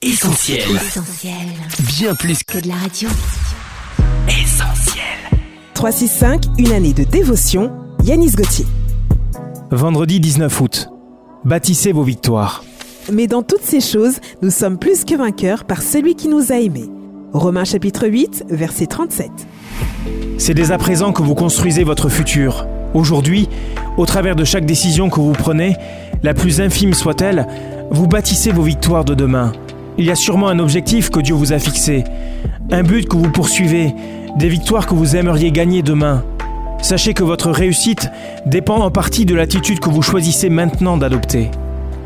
Essentiel. Essentiel. Bien plus Que de la radio. qu'essentiel. 365, une année de dévotion. Yanis Gauthier. Vendredi 19 août. Bâtissez vos victoires. Mais dans toutes ces choses, nous sommes plus que vainqueurs par celui qui nous a aimés. Romains chapitre 8, verset 37. C'est dès à présent que vous construisez votre futur. Aujourd'hui, au travers de chaque décision que vous prenez, la plus infime soit-elle, vous bâtissez vos victoires de demain. Il y a sûrement un objectif que Dieu vous a fixé, un but que vous poursuivez, des victoires que vous aimeriez gagner demain. Sachez que votre réussite dépend en partie de l'attitude que vous choisissez maintenant d'adopter.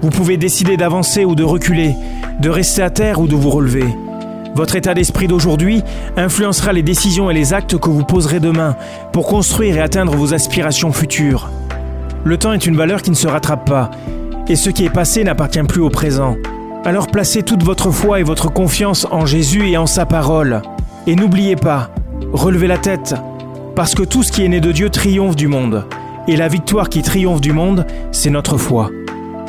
Vous pouvez décider d'avancer ou de reculer, de rester à terre ou de vous relever. Votre état d'esprit d'aujourd'hui influencera les décisions et les actes que vous poserez demain pour construire et atteindre vos aspirations futures. Le temps est une valeur qui ne se rattrape pas, et ce qui est passé n'appartient plus au présent. Alors placez toute votre foi et votre confiance en Jésus et en sa parole. Et n'oubliez pas, relevez la tête, parce que tout ce qui est né de Dieu triomphe du monde. Et la victoire qui triomphe du monde, c'est notre foi.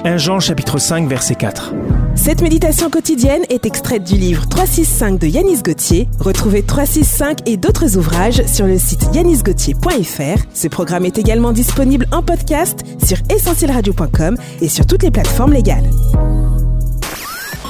1 Jean chapitre 5 verset 4. Cette méditation quotidienne est extraite du livre 365 de Yanis Gauthier. Retrouvez 365 et d'autres ouvrages sur le site yanisgauthier.fr. Ce programme est également disponible en podcast sur essentielradio.com et sur toutes les plateformes légales.